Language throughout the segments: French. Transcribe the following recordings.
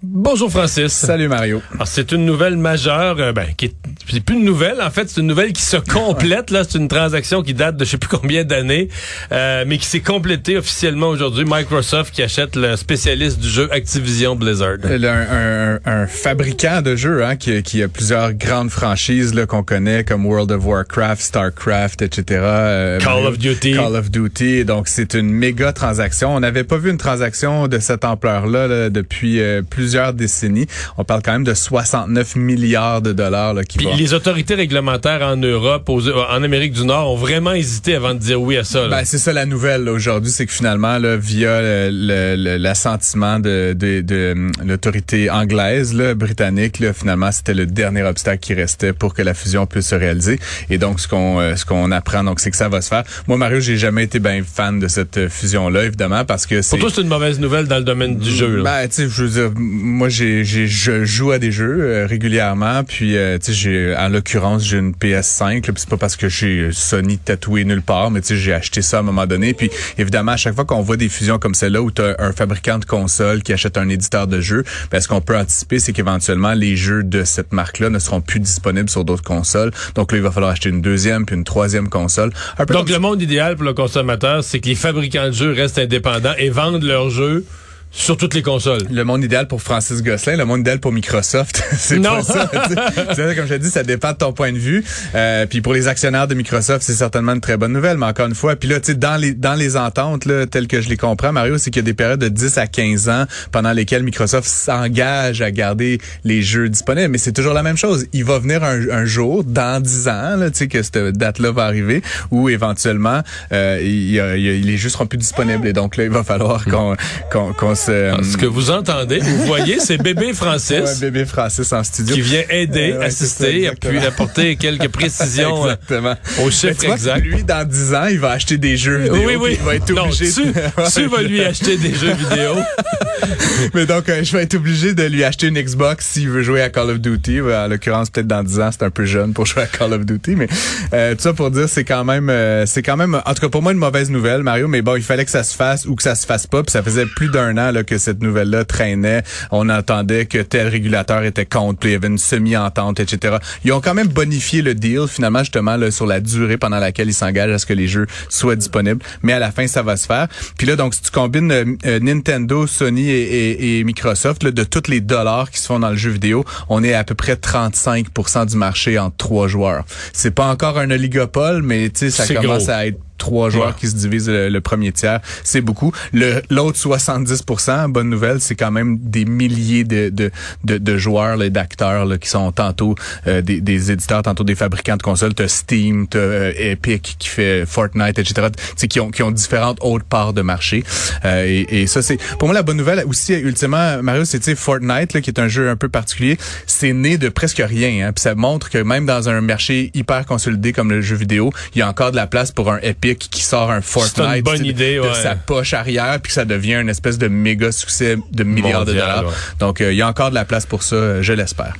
Bonjour Francis. Salut Mario. Alors, c'est une nouvelle majeure, euh, ben, qui est, c'est plus une nouvelle, en fait, c'est une nouvelle qui se complète. Là, c'est une transaction qui date de je sais plus combien d'années, euh, mais qui s'est complétée officiellement aujourd'hui. Microsoft qui achète le spécialiste du jeu Activision Blizzard. Un, un, un fabricant de jeux hein, qui, qui, a plusieurs grandes franchises là, qu'on connaît comme World of Warcraft, Starcraft, etc. Euh, Call of Duty. Call of Duty. Donc c'est une méga transaction. On n'avait pas vu une transaction de cette ampleur-là là, depuis euh, plusieurs décennies. On parle quand même de 69 milliards de dollars là, qui Puis les autorités réglementaires en Europe, aux, en Amérique du Nord, ont vraiment hésité avant de dire oui à ça. Ben, c'est ça la nouvelle aujourd'hui, c'est que finalement, là, via l'assentiment de, de, de, hum, l'autorité anglaise, là, britannique, là, finalement, c'était le dernier obstacle qui restait pour que la fusion puisse se réaliser. Et donc, ce qu'on euh, ce qu'on apprend, donc, c'est que ça va se faire. Moi, Mario, j'ai jamais été bien fan de cette fusion-là, évidemment, parce que c'est. Pour toi, c'est une mauvaise nouvelle dans le domaine du jeu. Là. Ben, tu sais, je veux dire, moi, j'ai, j'ai, je joue à des jeux euh, régulièrement, puis euh, tu sais, j'ai, en l'occurrence, j'ai une PS5. Là, c'est pas parce que j'ai Sony tatoué nulle part, mais tu sais, j'ai acheté ça à un moment donné. Puis évidemment, à chaque fois qu'on voit des fusions comme celle-là, où tu as un fabricant de console qui achète un éditeur de jeux, ben, ce qu'on peut anticiper, c'est qu'éventuellement, les jeux de cette marque-là ne seront plus disponibles sur d'autres consoles. Donc là, il va falloir acheter une deuxième puis une troisième console. Donc le monde idéal pour le consommateur, c'est que les fabricants de jeux restent indépendants et vendent leurs jeux sur toutes les consoles. Le monde idéal pour Francis Gosselin, le monde idéal pour Microsoft, c'est pas ça. comme je te dis, ça dépend de ton point de vue. Euh, puis pour les actionnaires de Microsoft, c'est certainement une très bonne nouvelle. Mais encore une fois, puis là, tu sais, dans les dans les ententes là, telles que je les comprends, Mario, c'est qu'il y a des périodes de 10 à 15 ans pendant lesquelles Microsoft s'engage à garder les jeux disponibles. Mais c'est toujours la même chose. Il va venir un, un jour, dans 10 ans, tu sais, que cette date-là va arriver, où éventuellement, euh, il, il, les jeux seront plus disponibles. Et donc là, il va falloir qu'on qu'on qu'on ce que vous entendez, vous voyez, c'est bébé Francis. Ouais, bébé Francis en studio. Qui vient aider, ouais, assister, puis apporter quelques précisions euh, exactement. au chiffre exact. Lui, dans 10 ans, il va acheter des jeux vidéo. Oui, oui. Il va être obligé. Non, tu, tu vas lui acheter des jeux vidéo. Mais donc, euh, je vais être obligé de lui acheter une Xbox s'il veut jouer à Call of Duty. En l'occurrence, peut-être dans 10 ans, c'est un peu jeune pour jouer à Call of Duty. Mais euh, tout ça pour dire, c'est quand même, euh, c'est quand même, en tout cas pour moi, une mauvaise nouvelle, Mario. Mais bon, il fallait que ça se fasse ou que ça se fasse pas. Puis ça faisait plus d'un an là, que cette nouvelle-là traînait. On entendait que tel régulateur était contre, puis il y avait une semi-entente, etc. Ils ont quand même bonifié le deal, finalement, justement, là, sur la durée pendant laquelle ils s'engagent à ce que les jeux soient disponibles. Mais à la fin, ça va se faire. Puis là, donc, si tu combines euh, Nintendo, Sony et, et, et Microsoft, là, de tous les dollars qui se font dans le jeu vidéo, on est à peu près 35% du marché entre trois joueurs. C'est pas encore un oligopole, mais tu sais, ça commence gros. à être trois joueurs ouais. qui se divisent le, le premier tiers, c'est beaucoup. Le l'autre 70 bonne nouvelle, c'est quand même des milliers de de, de, de joueurs et d'acteurs qui sont tantôt euh, des, des, éditeurs, tantôt des fabricants de consoles, t'as Steam, t'as euh, Epic qui fait Fortnite, etc. qui ont qui ont différentes autres parts de marché. Euh, et, et, ça c'est pour moi la bonne nouvelle aussi ultimement Mario, c'est Fortnite là, qui est un jeu un peu particulier, c'est né de presque rien. Hein, puis ça montre que même dans un marché hyper consolidé comme le jeu vidéo, il y a encore de la place pour un Epic qui sort un Fortnite une bonne idée, de ouais. sa poche arrière puis que ça devient une espèce de méga succès de milliards Mondial, de dollars. ouais. Donc euh, il y a encore de la place pour ça, je l'espère.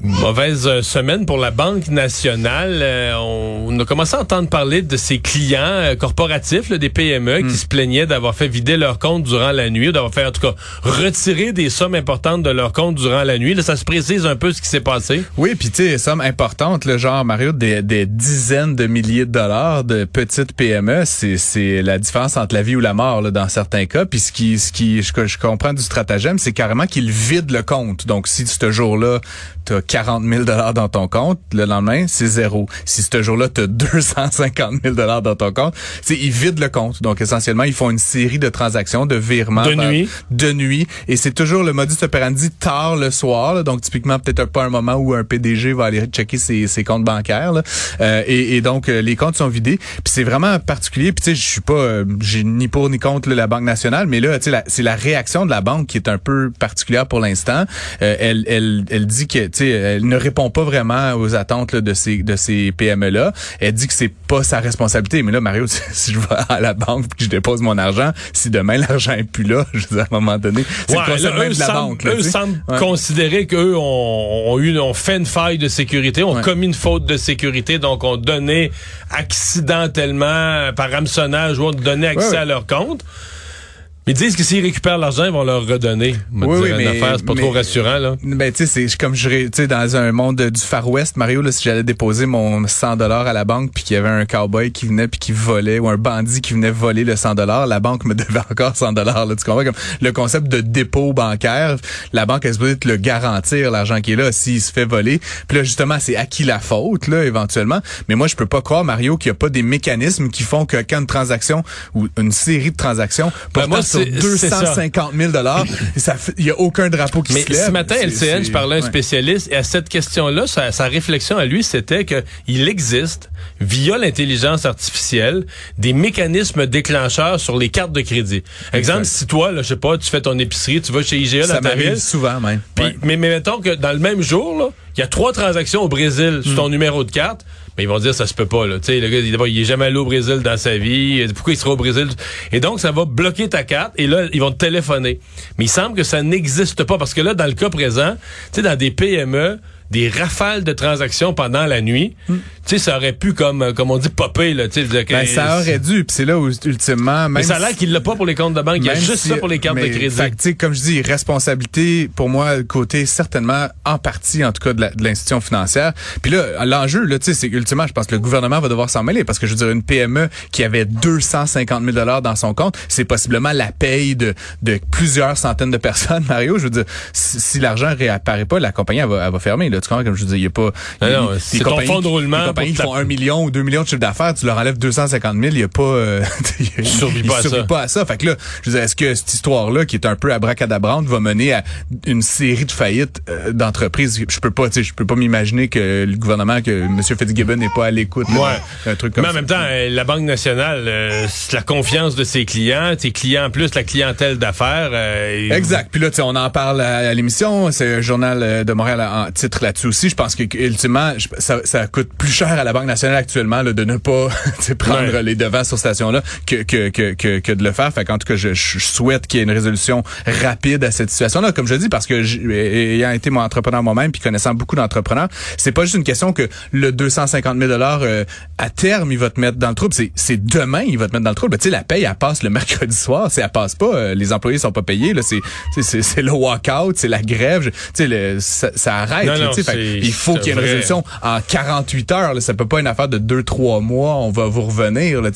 Mauvaise euh, semaine pour la Banque nationale. Euh, on a commencé à entendre parler de ses clients euh, corporatifs, là, des PME, Mm. qui se plaignaient d'avoir fait vider leur compte durant la nuit, ou d'avoir fait en tout cas retirer des sommes importantes de leur compte durant la nuit. Là, ça se précise un peu ce qui s'est passé. Oui, puis tu sais, sommes importantes, le genre Mario, des, des dizaines de milliers de dollars de petites PME, c'est c'est la différence entre la vie ou la mort là, dans certains cas. Puis ce qui ce qui je, je comprends du stratagème, c'est carrément qu'ils vident le compte. Donc si ce jour-là t'as 40 000 dollars dans ton compte, le lendemain c'est zéro. Si ce jour-là t'as 250 000 dollars dans ton compte, c'est ils vident le compte. Donc essentiellement ils font une série de transactions, de virements De par- nuit. de nuit, et c'est toujours le modus operandi tard le soir. là. donc typiquement peut-être pas un moment où un PDG va aller checker ses, ses comptes bancaires. là. Euh, et, et donc euh, les comptes sont vidés. Puis c'est vraiment particulier. Puis tu sais, je suis pas, euh, j'ai ni pour ni contre là, la Banque nationale, mais là, tu sais, c'est la réaction de la banque qui est un peu particulière pour l'instant. Euh, elle, elle, elle dit que tu elle ne répond pas vraiment aux attentes de ces de ces PME là. Elle dit que c'est pas sa responsabilité. Mais là, Mario, si je vais à la banque et que je dépose mon argent, si demain l'argent est plus là, je veux dire, à un moment donné, c'est ouais, le concept même de la banque. Là, eux semblent considérer qu'eux ont, ont, eu, ont fait une faille de sécurité, ont commis une faute de sécurité, donc ont donné accidentellement, par hameçonnage, ou ont donné accès à leur compte. Mais ils disent que s'ils récupèrent l'argent, ils vont leur redonner. Oui, oui, mais c'est pas trop rassurant là. Ben tu sais, c'est comme je tu sais dans un monde du Far West, Mario là, si j'allais déposer mon 100 dollars à la banque puis qu'il y avait un cowboy qui venait puis qui volait ou un bandit qui venait voler le 100 dollars, la banque me devait encore 100 dollars là, tu comprends? Comme le concept de dépôt bancaire, la banque elle se le garantir l'argent qui est là s'il se fait voler. Puis là justement, c'est à qui la faute là éventuellement, mais moi je peux pas croire Mario qu'il y a pas des mécanismes qui font que quand une transaction ou une série de transactions ben sur 250 000 dollars. Il y a aucun drapeau qui Mais se lève. ce matin, LCN, je parlais à un spécialiste et à cette question-là, sa, sa, réflexion à lui, c'était que il existe, via l'intelligence artificielle, des mécanismes déclencheurs sur les cartes de crédit. Exemple, si toi, là, je sais pas, tu fais ton épicerie, tu vas chez IGA dans ta ville. souvent même. Mais, mais mettons que dans le même jour, il y a trois transactions au Brésil sur ton numéro de carte. Mais ils vont dire ça se peut pas là. Le gars il, est jamais allé au Brésil dans sa vie. Pourquoi il sera au Brésil? Et donc ça va bloquer ta carte et là ils vont te téléphoner. Mais il semble que ça n'existe pas parce que là dans le cas présent, tu dans des PME des rafales de transactions pendant la nuit. Hmm. Tu sais, ça aurait pu, comme, comme on dit, popper, là, tu sais. Ben, ça aurait dû, puis c'est là où, ultimement, même Mais ça a l'air qu'il l'a pas pour les comptes de banque, il y a juste ça pour les cartes de crédit. Fait comme je dis, responsabilité, pour moi, côté, certainement, en partie, en tout cas, de l'institution financière. Puis là, l'enjeu, là, tu sais, c'est ultimement, je pense que le gouvernement va devoir s'en mêler, parce que je veux dire, une PME qui avait 250 000 dollars dans son compte, c'est possiblement la paye de, de plusieurs centaines de personnes, Mario. Je veux dire, si, l'argent réapparaît pas, la compagnie, elle va, elle va fermer, tu comprends? Comme je dis, il y a pas. c'est ton fonds de roulement. Les compagnies qui font un million ou deux millions de chiffre d'affaires, tu leur enlèves 250 000, il y a pas. Euh, ils survivent pas, pas, à ça. Fait que là, je veux dire, est-ce que cette histoire-là, qui est un peu abracadabrante, va mener à une série de faillites euh, d'entreprises? Je peux pas, tu sais, je peux pas m'imaginer que le gouvernement, que M. Fitzgibbon n'est pas à l'écoute. Ouais. Un truc comme Mais en même temps, euh, la Banque nationale, la confiance de ses clients, tes clients plus la clientèle d'affaires. exact. Puis là, tu sais, on en parle à, l'émission. C'est un journal de Montréal en titre là-dessus aussi. Je pense que ultimement, ça, ça, coûte plus cher à la Banque nationale actuellement là, de ne pas prendre les devants sur cette station-là que, que, que, que, de le faire. Fait qu'en tout cas, je, je souhaite qu'il y ait une résolution rapide à cette situation-là. Comme je dis, parce que ayant été mon entrepreneur moi-même puis connaissant beaucoup d'entrepreneurs, c'est pas juste une question que le 250 000 dollars euh, à terme il va te mettre dans le trouble. C'est demain il va te mettre dans le trouble. Tu sais, la paye elle passe le mercredi soir. C'est elle passe pas. Euh, les employés sont pas payés. Là, c'est c'est le walkout, c'est la grève. Tu sais, ça, ça arrête il faut qu'il y ait une résolution en 48 heures. Là. Ça peut pas une affaire de 2-3 mois. On va vous revenir. Là,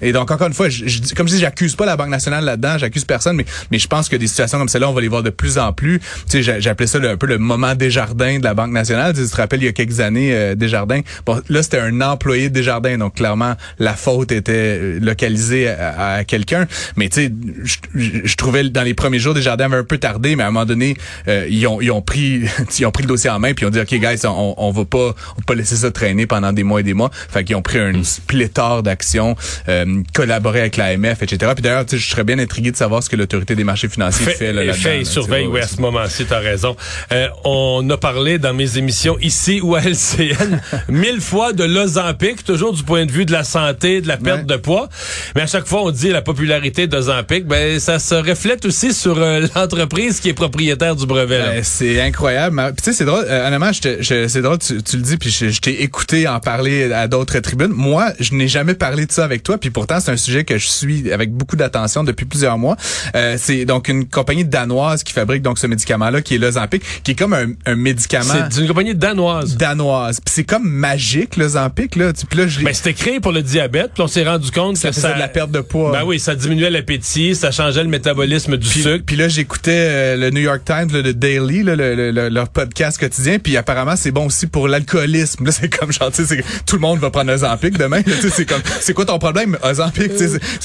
et donc, encore une fois, je, je, comme je dis, j'accuse pas la Banque nationale là-dedans. J'accuse personne. Mais, mais je pense que des situations comme celle-là, on va les voir de plus en plus. Tu sais, J'appelais ça un peu le moment Desjardins de la Banque nationale. Tu, te rappelles, il y a quelques années, euh, Desjardins. Bon, là, c'était un employé de Desjardins. Donc, clairement, la faute était euh, localisée à, quelqu'un. Mais tu sais, je, je, trouvais dans les premiers jours, Desjardins avait un peu tardé. Mais à un moment donné, euh, ils, ont, ils, ont pris, ils ont pris le dossier en main puis ils ont dit, OK, guys, on, on va pas, on va pas laisser ça traîner pendant des mois et des mois. Fait qu'ils ont pris un pléthore d'actions, euh, collaboré avec l'AMF, etc. Puis d'ailleurs, je serais bien intrigué de savoir ce que l'autorité des marchés financiers fait, fait là, là Fait et surveille, oui, à ce moment-ci, tu as raison. Euh, on a parlé dans mes émissions ici ou à LCN mille fois de l'Ozampic, toujours du point de vue de la santé, de la perte de poids. Mais à chaque fois, on dit la popularité d'Ozampic, ben ça se reflète aussi sur euh, l'entreprise qui est propriétaire du brevet. Ben, c'est incroyable. Tu sais, c'est drôle. Euh, honnêtement, c'est drôle, tu, tu, le dis, puis je, je t'ai écouté en parler à d'autres tribunes. Moi, je n'ai jamais parlé de ça avec toi, puis pourtant, c'est un sujet que je suis avec beaucoup d'attention depuis plusieurs mois. Euh, c'est donc une compagnie danoise qui fabrique donc ce médicament-là, qui est l'Ozempic, qui est comme un, un médicament... C'est une compagnie danoise. Danoise. Puis c'est comme magique, l'Ozempic. Là. Puis là, je ben, c'était créé pour le diabète, puis on s'est rendu compte ça que ça... de la perte de poids. Ben oui, ça diminuait l'appétit, ça changeait le métabolisme du sucre. Puis là, j'écoutais euh, le New York Times, le Daily, le, le, leur podcast quotidien, puis apparemment, c'est bon aussi pour l'alcoolisme. Là, c'est comme genre, tu sais, tout le monde va prendre Ozempic demain. c'est comme, c'est quoi ton problème, Ozempic?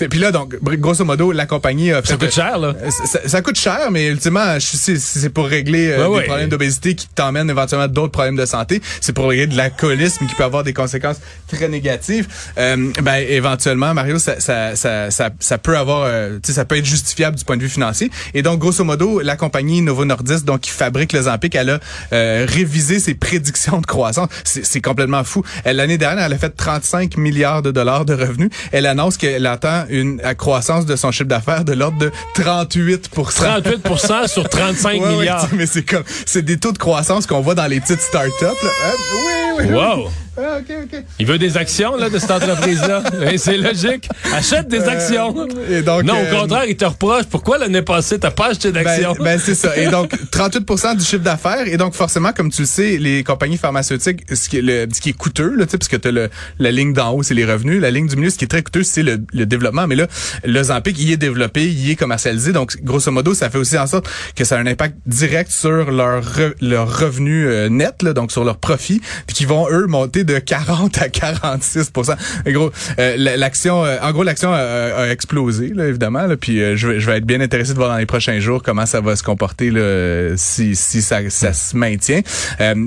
Puis là, donc, grosso modo, la compagnie a fait, Ça coûte cher, là. Ça, coûte cher, mais ultimement, c'est pour régler euh, des problèmes d'obésité qui t'emmènent éventuellement d'autres problèmes de santé. C'est pour régler de l'alcoolisme qui peut avoir des conséquences très négatives. Euh, ben, éventuellement, Mario, ça, ça, ça, ça, peut avoir, euh, tu sais, ça peut être justifiable du point de vue financier. Et donc, grosso modo, la compagnie Novo Nordisk, donc, qui fabrique le Zampic, elle a révisé ses prédictions de croissance. C'est complètement fou. L'année dernière, elle a fait 35 milliards de dollars de revenus. Elle annonce qu'elle attend une croissance de son chiffre d'affaires de l'ordre de 38 38% sur 35 milliards. mais c'est comme c'est des taux de croissance qu'on voit dans les petites startups. Hein? Oui, oui, wow. Ah, Il veut des actions là, de cette entreprise-là. c'est logique. Achète des euh, actions. et donc, non, au euh, contraire, il te reproche. Pourquoi l'année passée, t'as pas acheté d'actions? Ben, ben, c'est ça. Et donc, 38 du chiffre d'affaires. Et donc, forcément, comme tu le sais, les compagnies pharmaceutiques, ce qui est, le, ce qui est coûteux, là, parce que tu as la ligne d'en haut, c'est les revenus. La ligne du milieu, ce qui est très coûteux, c'est le, développement. Mais là, le Zampic, il est développé, il est commercialisé. Donc, grosso modo, ça fait aussi en sorte que ça a un impact direct sur leur, leur revenu euh, net, là, donc sur leur profit, puis qui vont, eux, monter de 40 à 46 en gros, euh, l'action, euh, en gros, l'action a, explosé, là, évidemment. Là, puis euh, je, vais, je vais être bien intéressé de voir dans les prochains jours comment ça va se comporter là, si, si ça, ça se maintient.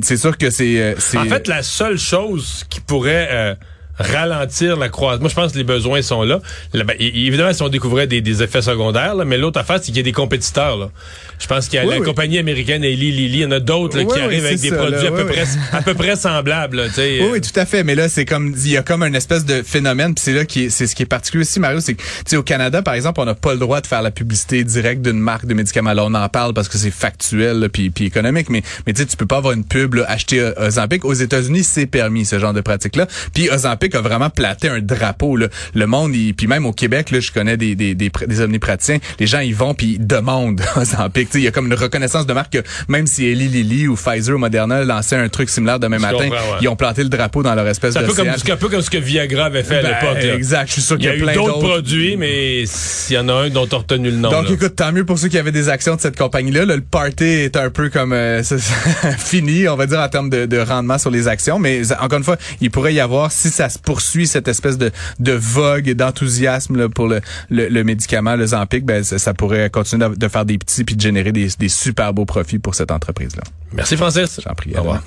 c'est sûr que c'est. en fait, la seule chose qui pourrait ralentir la croissance. Moi, je pense que les besoins sont là. Ben, évidemment, si on découvrait des, effets secondaires, là, mais l'autre affaire, c'est qu'il y a des compétiteurs. Là. Je pense qu'il y a la compagnie américaine Eli Lilly, il y en a d'autres qui arrivent avec des produits à, peu près, à peu près semblables. oui, oui, tout à fait. Mais là, c'est comme il y a comme un espèce de phénomène. Puis c'est là qui c'est ce qui est particulier aussi, Mario, c'est que au Canada, par exemple, on n'a pas le droit de faire la publicité directe d'une marque de médicaments. Là, on en parle parce que c'est factuel puis, puis économique. Mais mais tu sais, tu peux pas avoir une pub là, acheter Ozempic. Aux États-Unis, c'est permis ce genre de pratique là. Puis Ozempic a vraiment platé un drapeau. Là. Le monde, il, puis même au Québec, là, je connais des des, des, des omnipraticiens. Les gens, ils vont puis ils demandent Ozempic. Il y a comme une reconnaissance de marque que même si Eli Lilly ou Pfizer ou Moderna lançaient un truc similaire demain matin, ils ont planté le drapeau dans leur espèce de. C'est un, peu comme ce que Viagra avait fait à ben, l'époque. Exact. Je suis sûr qu'il y a, y a plein d'autres produits, mais s'il y en a un dont as retenu le nom. Donc écoute, tant mieux pour ceux qui avaient des actions de cette compagnie-là. le party est un peu comme euh, fini, on va dire en termes de, de, rendement sur les actions, mais encore une fois, il pourrait y avoir si ça se poursuit cette espèce de, de vogue et d'enthousiasme pour le, le, médicament, le Zampic, ben ça, pourrait continuer de, faire des petits puis de générer des, des super beaux profits pour cette entreprise-là. Merci Francis. J'en prie. Au revoir.